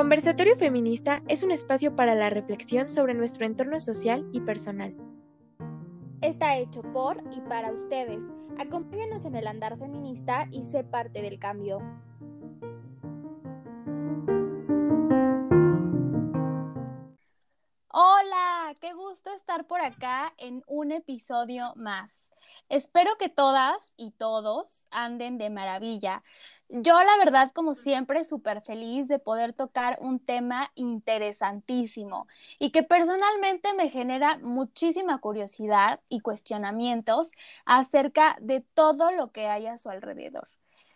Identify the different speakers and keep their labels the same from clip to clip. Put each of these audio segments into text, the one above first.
Speaker 1: Conversatorio Feminista es un espacio para la reflexión sobre nuestro entorno social y personal.
Speaker 2: Está hecho por y para ustedes. Acompáñenos en el andar feminista y sé parte del cambio. Hola, qué gusto estar por acá en un episodio más. Espero que todas y todos anden de maravilla. Yo, la verdad, como siempre, súper feliz de poder tocar un tema interesantísimo y que personalmente me genera muchísima curiosidad y cuestionamientos acerca de todo lo que hay a su alrededor.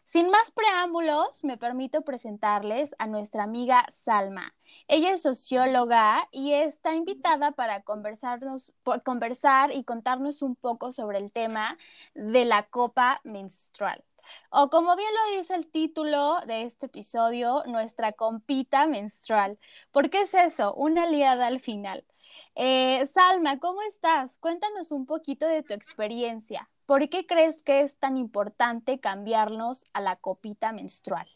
Speaker 2: Sin más preámbulos, me permito presentarles a nuestra amiga Salma. Ella es socióloga y está invitada para conversarnos, conversar y contarnos un poco sobre el tema de la copa menstrual. O como bien lo dice el título de este episodio, nuestra compita menstrual. ¿Por qué es eso? Una aliada al final. Eh, Salma, ¿cómo estás? Cuéntanos un poquito de tu experiencia. ¿Por qué crees que es tan importante cambiarnos a la copita menstrual?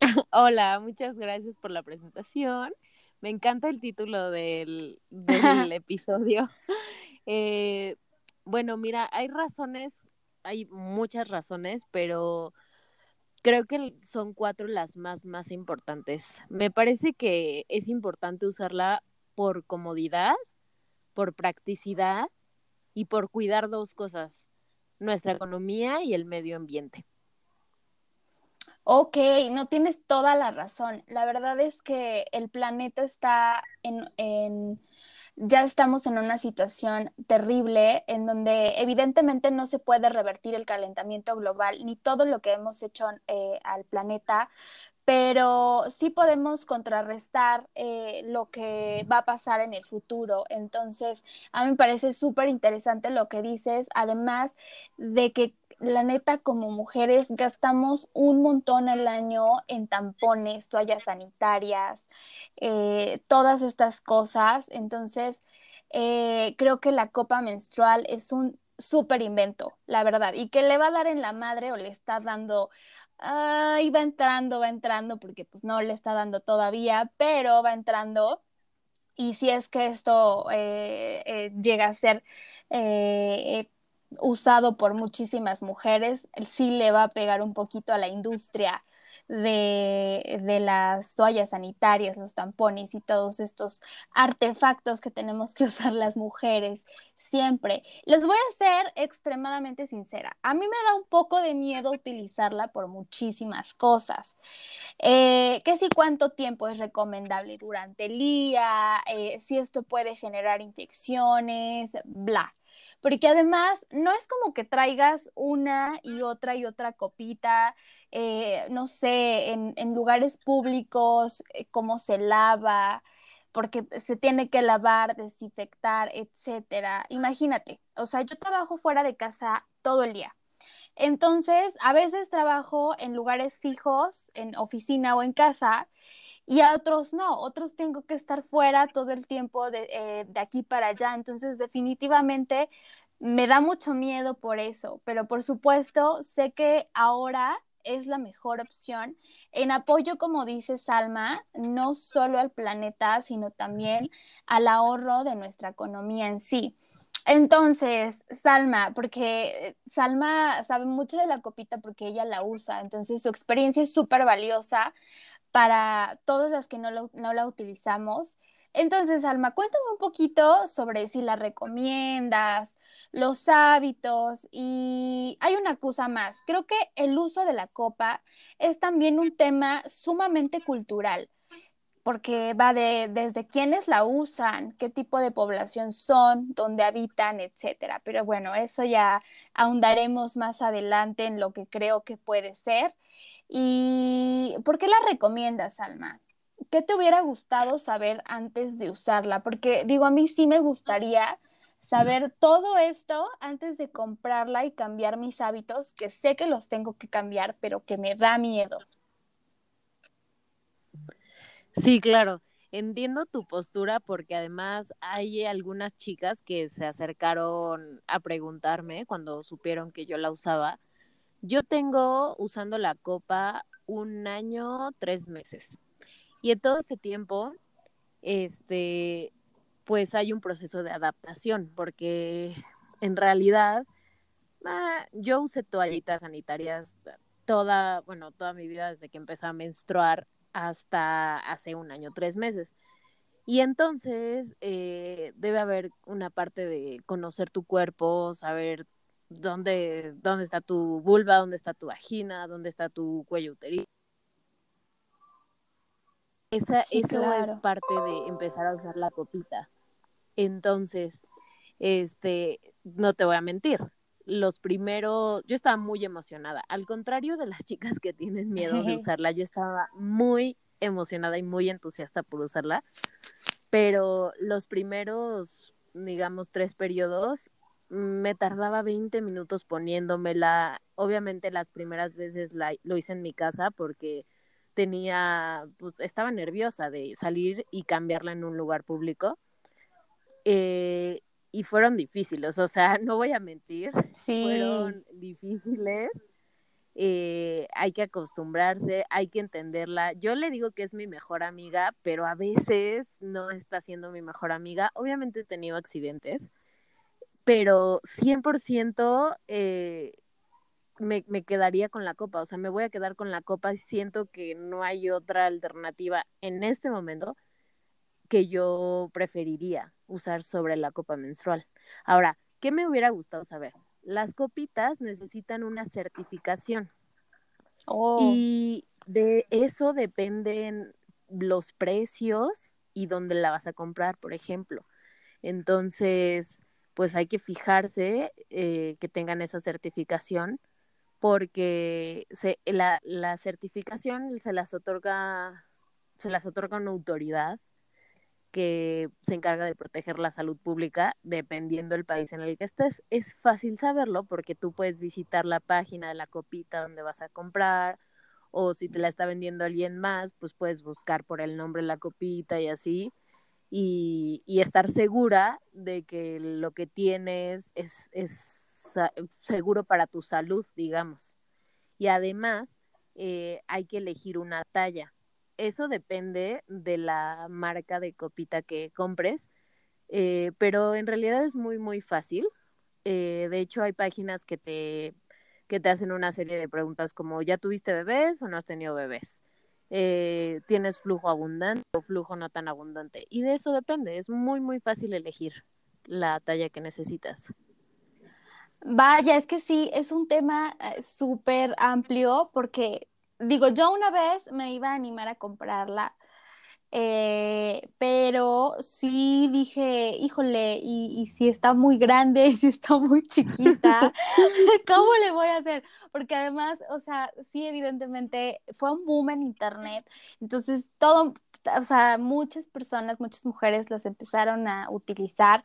Speaker 3: Hola, muchas gracias por la presentación. Me encanta el título del, episodio. Eh, bueno, mira, hay razones hay muchas razones, pero creo que son cuatro las más, más importantes. Me parece que es importante usarla por comodidad, por practicidad y por cuidar dos cosas, nuestra economía y el medio ambiente.
Speaker 2: Ok, no tienes toda la razón. La verdad es que el planeta está en, en ya estamos en una situación terrible en donde evidentemente no se puede revertir el calentamiento global ni todo lo que hemos hecho eh, al planeta, pero sí podemos contrarrestar eh, lo que va a pasar en el futuro. Entonces, a mí me parece súper interesante lo que dices, además de que la neta, como mujeres, gastamos un montón al año en tampones, toallas sanitarias, eh, todas estas cosas. Entonces, eh, creo que la copa menstrual es un súper invento, la verdad, y que le va a dar en la madre o le está dando, ay, va entrando, va entrando, porque pues no le está dando todavía, pero va entrando. Y si es que esto eh, llega a ser usado por muchísimas mujeres, sí le va a pegar un poquito a la industria de, de, las toallas sanitarias, los tampones y todos estos artefactos que tenemos que usar las mujeres siempre. Les voy a ser extremadamente sincera. A mí me da un poco de miedo utilizarla por muchísimas cosas. Eh, que si cuánto tiempo es recomendable durante el día, eh, si esto puede generar infecciones, bla porque además no es como que traigas una y otra y otra copita, eh, no sé, en, lugares públicos, eh, cómo se lava, porque se tiene que lavar, desinfectar, etcétera. Imagínate, o sea, yo trabajo fuera de casa todo el día. Entonces, a veces trabajo en lugares fijos, en oficina o en casa, y a otros no, otros tengo que estar fuera todo el tiempo de, eh, de aquí para allá. Entonces, definitivamente me da mucho miedo por eso, pero por supuesto sé que ahora es la mejor opción en apoyo, como dice Salma, no solo al planeta, sino también al ahorro de nuestra economía en sí. Entonces, Salma, porque Salma sabe mucho de la copita porque ella la usa, entonces su experiencia es súper valiosa para todas las que no, no la utilizamos. Entonces, Alma, cuéntame un poquito sobre si la recomiendas, los hábitos y hay una cosa más. Creo que el uso de la copa es también un tema sumamente cultural, porque va de desde quiénes la usan, qué tipo de población son, dónde habitan, etcétera. Pero bueno, eso ya ahondaremos más adelante en lo que creo que puede ser. ¿Y por qué la recomiendas, Alma? ¿Qué te hubiera gustado saber antes de usarla? Porque digo, a mí sí me gustaría saber todo esto antes de comprarla y cambiar mis hábitos, que sé que los tengo que cambiar, pero que me da miedo.
Speaker 3: Sí, claro. Entiendo tu postura porque además hay algunas chicas que se acercaron a preguntarme cuando supieron que yo la usaba. Yo tengo usando la copa un año, tres meses. Y en todo este tiempo, este, pues hay un proceso de adaptación, porque en realidad ah, yo usé toallitas sanitarias toda, bueno, toda mi vida desde que empecé a menstruar hasta hace un año, tres meses. Y entonces eh, debe haber una parte de conocer tu cuerpo, saber dónde, dónde está tu vulva, dónde está tu vagina, dónde está tu cuello uterino. Esa, eso es parte de empezar a usar la copita. Entonces, este, no te voy a mentir, los primeros, yo estaba muy emocionada. Al contrario de las chicas que tienen miedo de usarla, yo estaba muy emocionada y muy entusiasta por usarla. Pero los primeros, digamos, tres periodos, me tardaba 20 minutos poniéndomela. Obviamente las primeras veces la, lo hice en mi casa porque tenía, pues estaba nerviosa de salir y cambiarla en un lugar público. Eh, y fueron difíciles, o sea, no voy a mentir, fueron difíciles. Eh, hay que acostumbrarse, hay que entenderla. Yo le digo que es mi mejor amiga, pero a veces no está siendo mi mejor amiga. Obviamente he tenido accidentes, pero 100% eh, me, me quedaría con la copa, o sea, me voy a quedar con la copa siento que no hay otra alternativa en este momento que yo preferiría usar sobre la copa menstrual. Ahora, ¿qué me hubiera gustado saber? Las copitas necesitan una certificación. Oh. Y de eso dependen los precios y dónde la vas a comprar, por ejemplo. Entonces, pues hay que fijarse eh, que tengan esa certificación porque se, la, certificación se las otorga se las otorga una autoridad que se encarga de proteger la salud pública dependiendo del país en el que estés. Es fácil saberlo porque tú puedes visitar la página de la copita donde vas a comprar o si te la está vendiendo alguien más, pues puedes buscar por el nombre de la copita y así y, y estar segura de que lo que tienes es, es seguro para tu salud, digamos. Y además eh, hay que elegir una talla eso depende de la marca de copita que compres, eh, pero en realidad es muy, muy fácil. Eh, de hecho, hay páginas que te, que te hacen una serie de preguntas como, ¿ya tuviste bebés o no has tenido bebés? ¿Tienes flujo abundante o flujo no tan abundante? Y de eso depende, es muy, muy fácil elegir la talla que necesitas.
Speaker 2: Vaya, es que sí, es un tema súper amplio porque digo, yo una vez me iba a animar a comprarla, eh, pero sí dije, híjole, y, si está muy grande, y si está muy chiquita, ¿cómo le voy a hacer? Porque además, o sea, sí, evidentemente fue un boom en internet, entonces todo, o sea, muchas personas, muchas mujeres las empezaron a utilizar,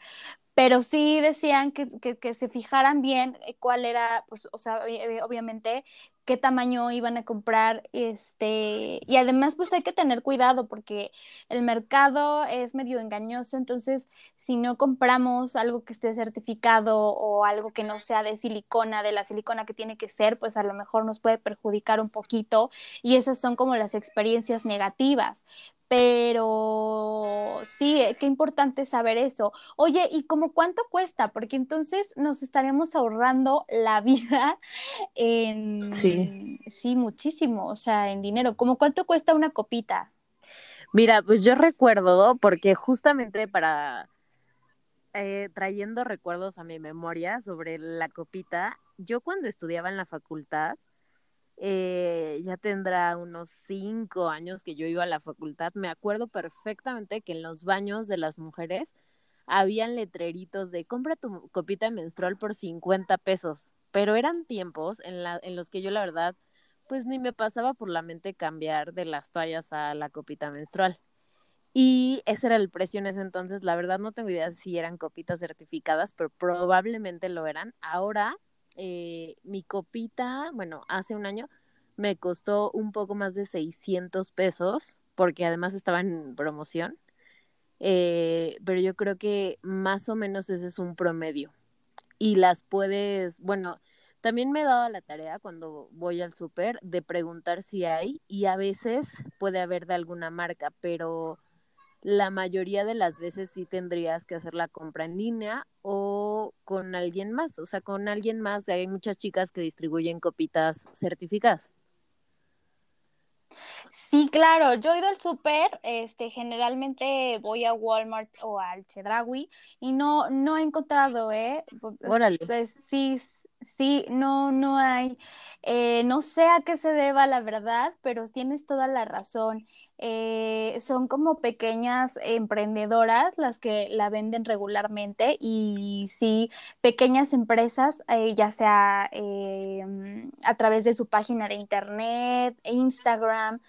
Speaker 2: pero sí decían que, que, se fijaran bien eh, cuál era, pues, o sea, obviamente qué tamaño iban a comprar, este, y además pues hay que tener cuidado porque el mercado es medio engañoso, entonces si no compramos algo que esté certificado o algo que no sea de silicona, de la silicona que tiene que ser, pues a lo mejor nos puede perjudicar un poquito y esas son como las experiencias negativas pero sí, eh, qué importante saber eso. Oye, ¿y cómo cuánto cuesta? Porque entonces nos estaremos ahorrando la vida en... Sí. Sí, muchísimo, o sea, en dinero. ¿Cómo cuánto cuesta una copita?
Speaker 3: Mira, pues yo recuerdo, porque justamente para... Eh, trayendo recuerdos a mi memoria sobre la copita, yo cuando estudiaba en la facultad, eh, ya tendrá unos cinco años que yo iba a la facultad, me acuerdo perfectamente que en los baños de las mujeres habían letreritos de compra tu copita menstrual por 50 pesos, pero eran tiempos en, la, en los que yo la verdad pues ni me pasaba por la mente cambiar de las toallas a la copita menstrual. Y ese era el precio en ese entonces. La verdad no tengo idea si eran copitas certificadas, pero probablemente lo eran. Ahora eh, mi copita, bueno, hace un año me costó un poco más de 600 pesos, porque además estaba en promoción. Eh, pero yo creo que más o menos ese es un promedio. Y las puedes, bueno, También me he dado la tarea cuando voy al súper de preguntar si hay y a veces puede haber de alguna marca, pero la mayoría de las veces sí tendrías que hacer la compra en línea o con alguien más, o sea, con alguien más. Hay muchas chicas que distribuyen copitas certificadas.
Speaker 2: Sí, claro, yo he ido al súper, este, generalmente voy a Walmart o al Chedraui y no, no he encontrado, ¿eh?
Speaker 3: Órale.
Speaker 2: Pues, sí, Sí, no, no hay. Eh, no sé a qué se deba, la verdad, pero tienes toda la razón. Eh, son como pequeñas emprendedoras las que la venden regularmente y sí, pequeñas empresas, eh, ya sea a través de su página de internet, Instagram,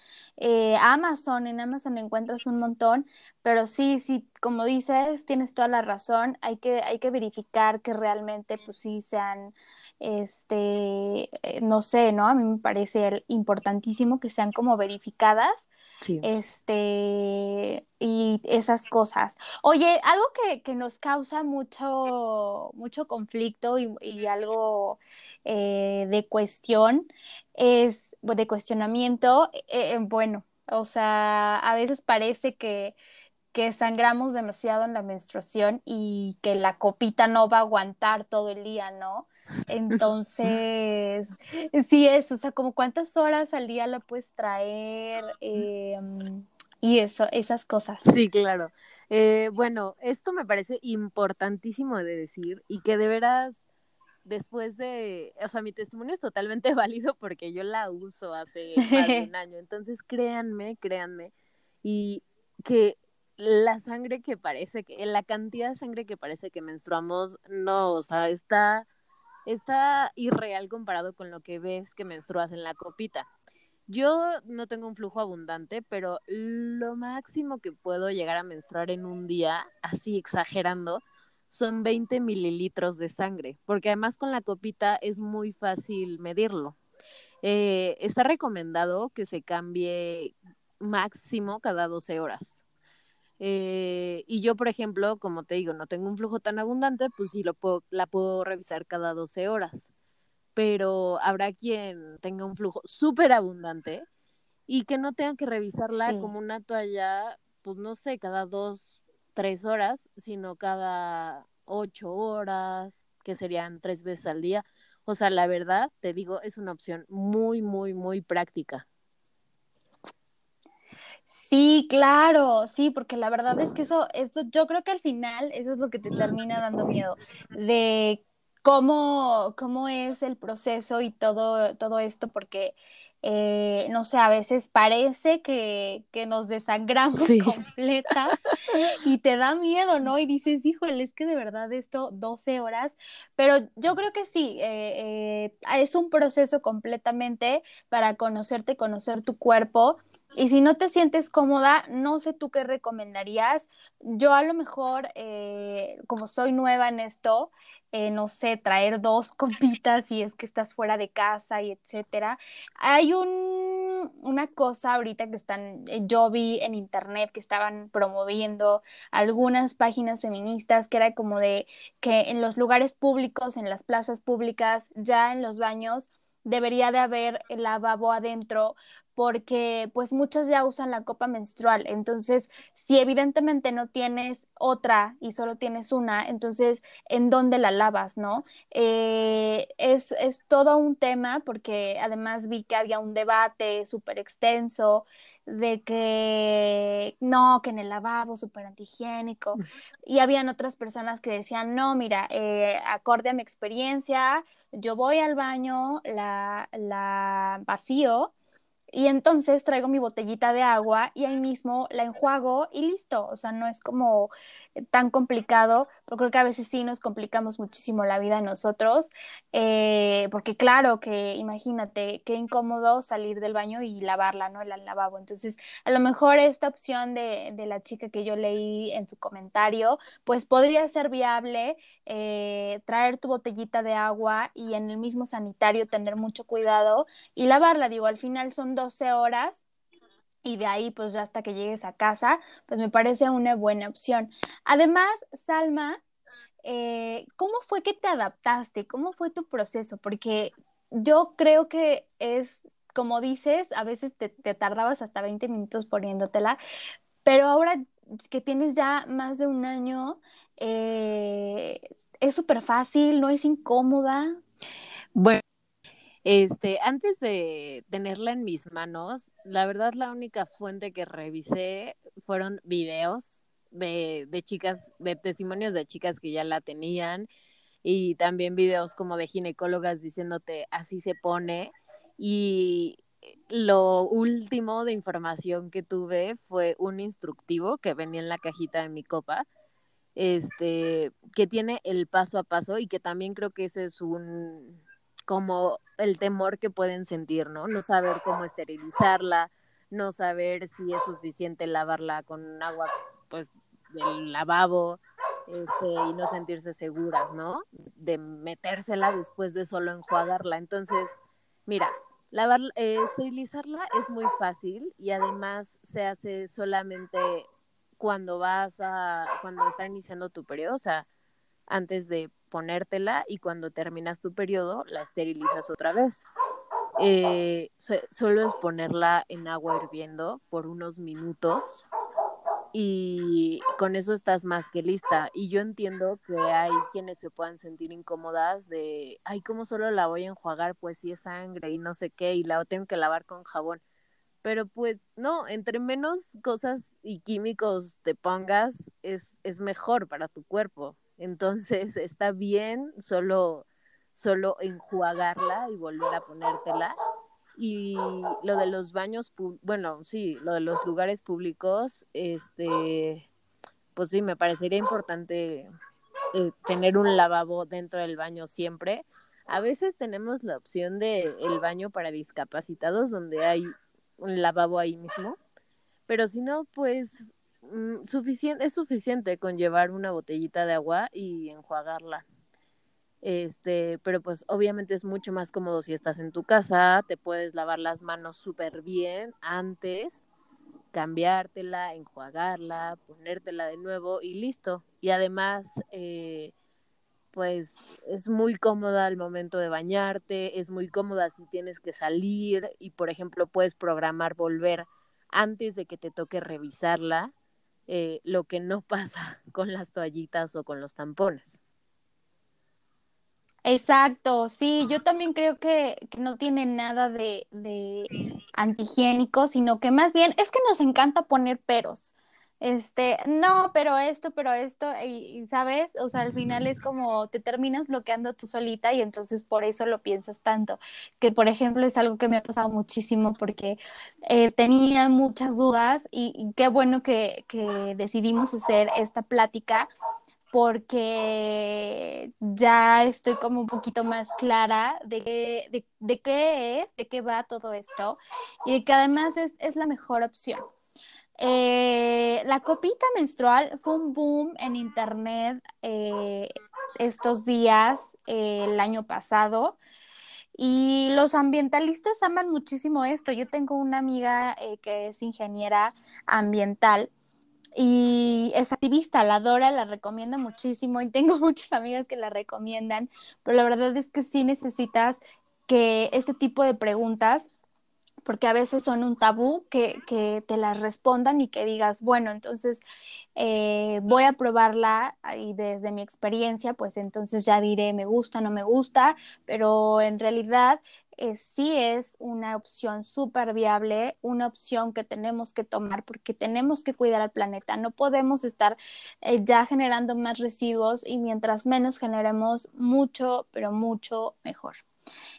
Speaker 2: Amazon, en Amazon encuentras un montón, pero sí, sí, como dices, tienes toda la razón, hay que, hay que verificar que realmente pues sí sean este, eh, no sé, ¿no? A mí me parece importantísimo que sean como verificadas. Este, y esas cosas. Oye, algo que, nos causa mucho, mucho conflicto y, algo eh, de cuestión es, de cuestionamiento, eh, bueno, o sea, a veces parece que, que sangramos demasiado en la menstruación y que la copita no va a aguantar todo el día, ¿no? Entonces, sí es, o sea, como cuántas horas al día la puedes traer em, y eso, esas cosas.
Speaker 3: Sí, claro. Eh, bueno, esto me parece importantísimo de decir y que de veras, después de, o sea, mi testimonio es totalmente válido porque yo la uso hace más de un año. Entonces, créanme, créanme, y que la sangre que parece que, la cantidad de sangre que parece que menstruamos, no, o sea, está está irreal comparado con lo que ves que menstruas en la copita. Yo no tengo un flujo abundante, pero lo máximo que puedo llegar a menstruar en un día, así exagerando, son 20 mililitros de sangre, porque además con la copita es muy fácil medirlo. Eh, está recomendado que se cambie máximo cada 12 horas. Eh, y yo, por ejemplo, como te digo, no tengo un flujo tan abundante, pues sí lo puedo, la puedo revisar cada 12 horas. Pero habrá quien tenga un flujo súper abundante y que no tenga que revisarla como una toalla, pues no sé, cada dos, tres horas, sino cada ocho horas, que serían tres veces al día. O sea, la verdad, te digo, es una opción muy, muy, muy práctica.
Speaker 2: Sí, claro, sí, porque la verdad es que eso, eso, yo creo que al final eso es lo que te termina dando miedo, de cómo, cómo es el proceso y todo, todo esto, porque, eh, no sé, a veces parece que, que nos desangramos completas y te da miedo, ¿no? Y dices, híjole, es que de verdad esto 12 horas, pero yo creo que sí, eh, eh, es un proceso completamente para conocerte, conocer tu cuerpo y si no te sientes cómoda, no sé tú qué recomendarías. Yo a lo mejor, eh, como soy nueva en esto, eh, no sé, traer dos copitas si es que estás fuera de casa y etcétera. Hay un, una cosa ahorita que están, eh, yo vi en internet que estaban promoviendo algunas páginas feministas que era como de que en los lugares públicos, en las plazas públicas, ya en los baños, debería de haber el lavabo adentro porque pues muchas ya usan la copa menstrual. Entonces, si evidentemente no tienes otra y solo tienes una, entonces, ¿en dónde la lavas, no? Eh, es, es, todo un tema porque además vi que había un debate súper extenso de que no, que en el lavabo súper antihigiénico. Y habían otras personas que decían, no, mira, eh, acorde a mi experiencia, yo voy al baño, la, la vacío y entonces traigo mi botellita de agua y ahí mismo la enjuago y listo. O sea, no es como eh, tan complicado, pero creo que a veces sí nos complicamos muchísimo la vida nosotros, eh, porque claro que imagínate qué incómodo salir del baño y lavarla, ¿no? El lavabo. Entonces, a lo mejor esta opción de, de la chica que yo leí en su comentario, pues podría ser viable eh, traer tu botellita de agua y en el mismo sanitario tener mucho cuidado y lavarla. Digo, al final son 12 horas y de ahí pues ya hasta que llegues a casa, pues me parece una buena opción. Además, Salma, eh, ¿cómo fue que te adaptaste? ¿Cómo fue tu proceso? Porque yo creo que es, como dices, a veces te, tardabas hasta 20 minutos poniéndotela, pero ahora que tienes ya más de un año, eh, es súper fácil, no es incómoda.
Speaker 3: Bueno, este, antes de tenerla en mis manos, la verdad la única fuente que revisé fueron videos de, de chicas, de testimonios de chicas que ya la tenían y también videos como de ginecólogas diciéndote así se pone y lo último de información que tuve fue un instructivo que venía en la cajita de mi copa este que tiene el paso a paso y que también creo que ese es un como el temor que pueden sentir, ¿no? No saber cómo esterilizarla, no saber si es suficiente lavarla con agua pues del lavabo este, y no sentirse seguras, ¿no? De metérsela después de solo enjuagarla. Entonces, mira, lavar, eh, esterilizarla es muy fácil y además se hace solamente cuando vas a, cuando está iniciando tu periodo, o sea, antes de ponértela y cuando terminas tu periodo la esterilizas otra vez. Eh, solo es ponerla en agua hirviendo por unos minutos y con eso estás más que lista. Y yo entiendo que hay quienes se puedan sentir incómodas de, ay, ¿cómo solo la voy a enjuagar? Pues si es sangre y no sé qué, y la tengo que lavar con jabón. Pero pues no, entre menos cosas y químicos te pongas, es, es mejor para tu cuerpo. Entonces está bien solo, solo enjuagarla y volver a ponértela y lo de los baños, bueno, sí, lo de los lugares públicos, este, pues sí, me parecería importante eh, tener un lavabo dentro del baño siempre. A veces tenemos la opción de el baño para discapacitados donde hay un lavabo ahí mismo, pero si no, pues mm, suficiente, es suficiente con llevar una botellita de agua y enjuagarla. Este, pero pues obviamente es mucho más cómodo si estás en tu casa, te puedes lavar las manos súper bien antes, cambiártela, enjuagarla, ponértela de nuevo y listo. Y además, eh, pues es muy cómoda al momento de bañarte, es muy cómoda si tienes que salir y por ejemplo puedes programar volver antes de que te toque revisarla, eh, lo que no pasa con las toallitas o con los tampones.
Speaker 2: Exacto, sí, yo también creo que, no tiene nada de, antihigiénico, sino que más bien es que nos encanta poner peros. Este, no, pero esto, pero esto, y, sabes, o sea, al final es como te terminas bloqueando tú solita y entonces por eso lo piensas tanto. Que por ejemplo es algo que me ha pasado muchísimo porque eh, tenía muchas dudas y, qué bueno que, que decidimos hacer esta plática porque ya estoy como un poquito más clara de, qué, de, qué es, de qué va todo esto y que además es, la mejor opción. Eh, la copita menstrual fue un boom en internet eh, estos días, eh, el año pasado. Y los ambientalistas aman muchísimo esto. Yo tengo una amiga que es ingeniera ambiental y es activista, la adora, la recomienda muchísimo y tengo muchas amigas que la recomiendan, pero la verdad es que sí necesitas que este tipo de preguntas, porque a veces son un tabú, que, que te las respondan y que digas, bueno, entonces eh, voy a probarla y desde mi experiencia, pues entonces ya diré me gusta, no me gusta, pero en realidad eh, sí es una opción súper viable, una opción que tenemos que tomar porque tenemos que cuidar al planeta. No podemos estar eh, ya generando más residuos y mientras menos generemos mucho, pero mucho mejor.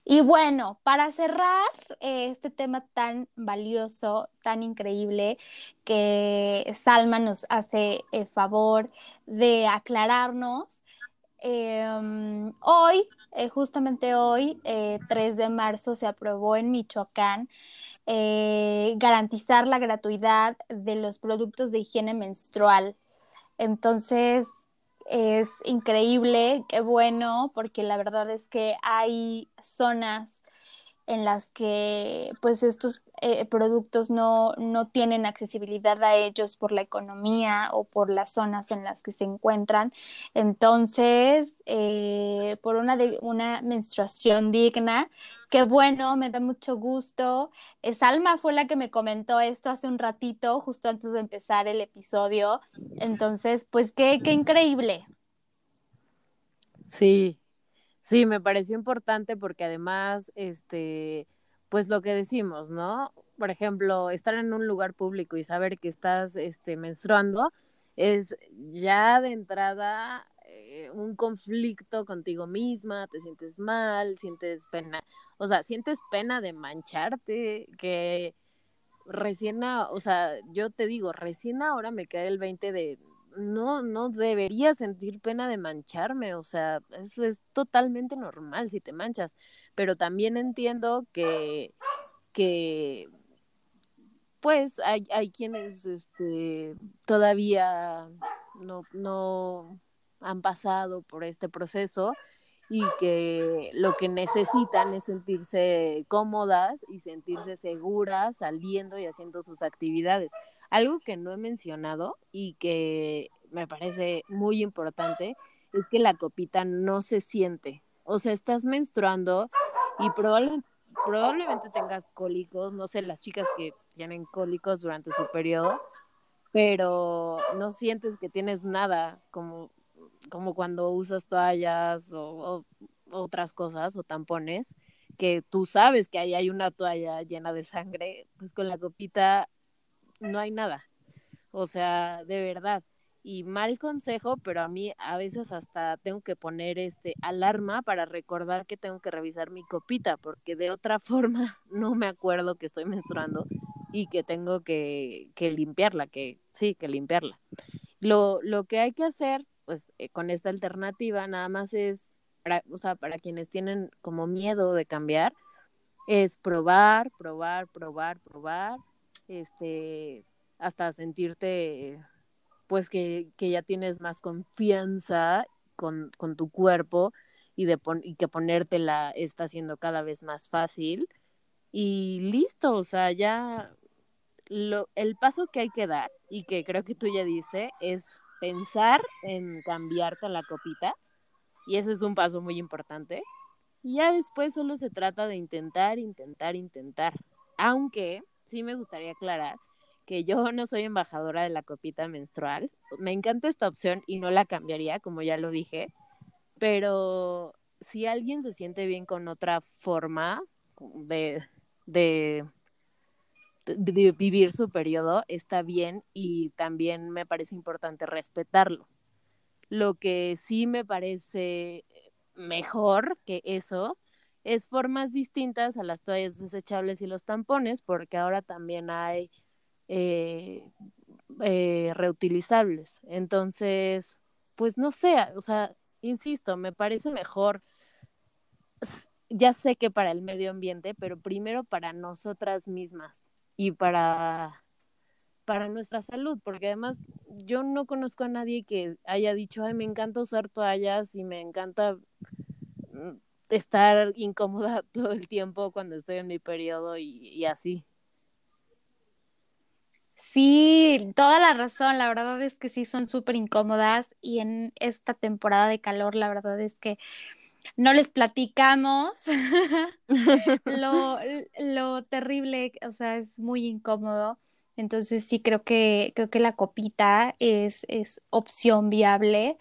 Speaker 2: Y bueno, para cerrar eh, este tema tan valioso, tan increíble, que Salma nos hace el favor de aclararnos, em, hoy eh, justamente hoy, 3 eh, de marzo, se aprobó en Michoacán eh, garantizar la gratuidad de los productos de higiene menstrual. Entonces, es increíble, qué bueno, porque la verdad es que hay zonas en las que pues estos eh, productos no, no tienen accesibilidad a ellos por la economía o por las zonas en las que se encuentran. Entonces, eh, por una, de, una menstruación digna, qué bueno, me da mucho gusto. Salma fue la que me comentó esto hace un ratito, justo antes de empezar el episodio. Entonces, pues qué, qué increíble.
Speaker 3: Sí, Sí, me pareció importante porque además, este, pues lo que decimos, ¿no? Por ejemplo, estar en un lugar público y saber que estás, este, menstruando es ya de entrada eh, un conflicto contigo misma, te sientes mal, sientes pena, o sea, sientes pena de mancharte, que recién, o sea, yo te digo, recién ahora me cae el 20 de, no, no debería sentir pena de mancharme, o sea, eso es totalmente normal si te manchas, pero también entiendo que, que pues hay, hay quienes este, todavía no, no han pasado por este proceso y que lo que necesitan es sentirse cómodas y sentirse seguras saliendo y haciendo sus actividades. Algo que no he mencionado y que me parece muy importante es que la copita no se siente. O sea, estás menstruando y probablemente, probablemente tengas cólicos, no sé, las chicas que tienen cólicos durante su periodo, pero no sientes que tienes nada como, como cuando usas toallas o, otras cosas o tampones, que tú sabes que ahí hay una toalla llena de sangre, pues con la copita no hay nada. O sea, de verdad. Y mal consejo, pero a mí a veces hasta tengo que poner este alarma para recordar que tengo que revisar mi copita, porque de otra forma no me acuerdo que estoy menstruando y que tengo que, que limpiarla, que sí, que limpiarla. Lo, lo que hay que hacer, pues eh, con esta alternativa, nada más es, para, o sea, para quienes tienen como miedo de cambiar, es probar, probar, probar, probar, este, hasta sentirte, pues que, que ya tienes más confianza con, con tu cuerpo y, de y que ponértela está siendo cada vez más fácil. Y listo, o sea, ya lo, el paso que hay que dar y que creo que tú ya diste es pensar en cambiarte la copita y ese es un paso muy importante. Y ya después solo se trata de intentar, intentar, intentar. Aunque sí me gustaría aclarar que yo no soy embajadora de la copita menstrual. Me encanta esta opción y no la cambiaría, como ya lo dije, pero si alguien se siente bien con otra forma de, de, vivir su periodo, está bien y también me parece importante respetarlo. Lo que sí me parece mejor que eso es formas distintas a las toallas desechables y los tampones, porque ahora también hay eh, eh, reutilizables. Entonces, pues no sé, o sea, insisto, me parece mejor, ya sé que para el medio ambiente, pero primero para nosotras mismas y para para nuestra salud, porque además yo no conozco a nadie que haya dicho, ay, me encanta usar toallas y me encanta mm, estar incómoda todo el tiempo cuando estoy en mi periodo y, así.
Speaker 2: Sí, toda la razón. La verdad es que sí son súper incómodas y en esta temporada de calor, la verdad es que no les platicamos lo, lo terrible, o sea, es muy incómodo. Entonces sí creo que, creo que la copita es, es opción viable.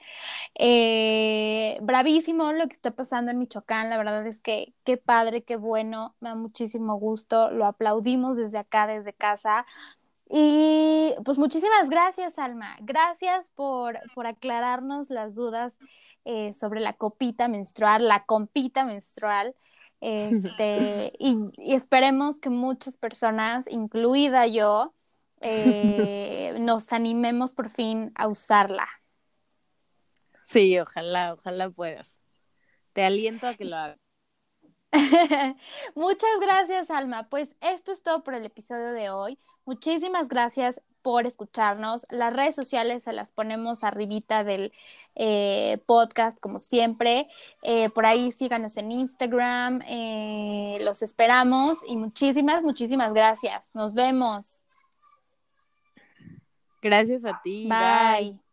Speaker 2: Eh, bravísimo lo que está pasando en Michoacán, la verdad es que qué padre, qué bueno, me da muchísimo gusto, lo aplaudimos desde acá, desde casa. Y pues muchísimas gracias, Alma. Gracias por, por aclararnos las dudas eh, sobre la copita menstrual, la compita menstrual. Este, y, y, esperemos que muchas personas, incluida yo, eh, nos animemos por fin a usarla.
Speaker 3: Sí, ojalá, ojalá puedas. Te aliento a que lo hagas.
Speaker 2: Muchas gracias, Alma. Pues esto es todo por el episodio de hoy. Muchísimas gracias por escucharnos. Las redes sociales se las ponemos arribita del eh, podcast, como siempre. Eh, por ahí síganos en Instagram. Eh, los esperamos y muchísimas, muchísimas gracias. Nos vemos.
Speaker 3: Gracias a ti.
Speaker 2: Bye.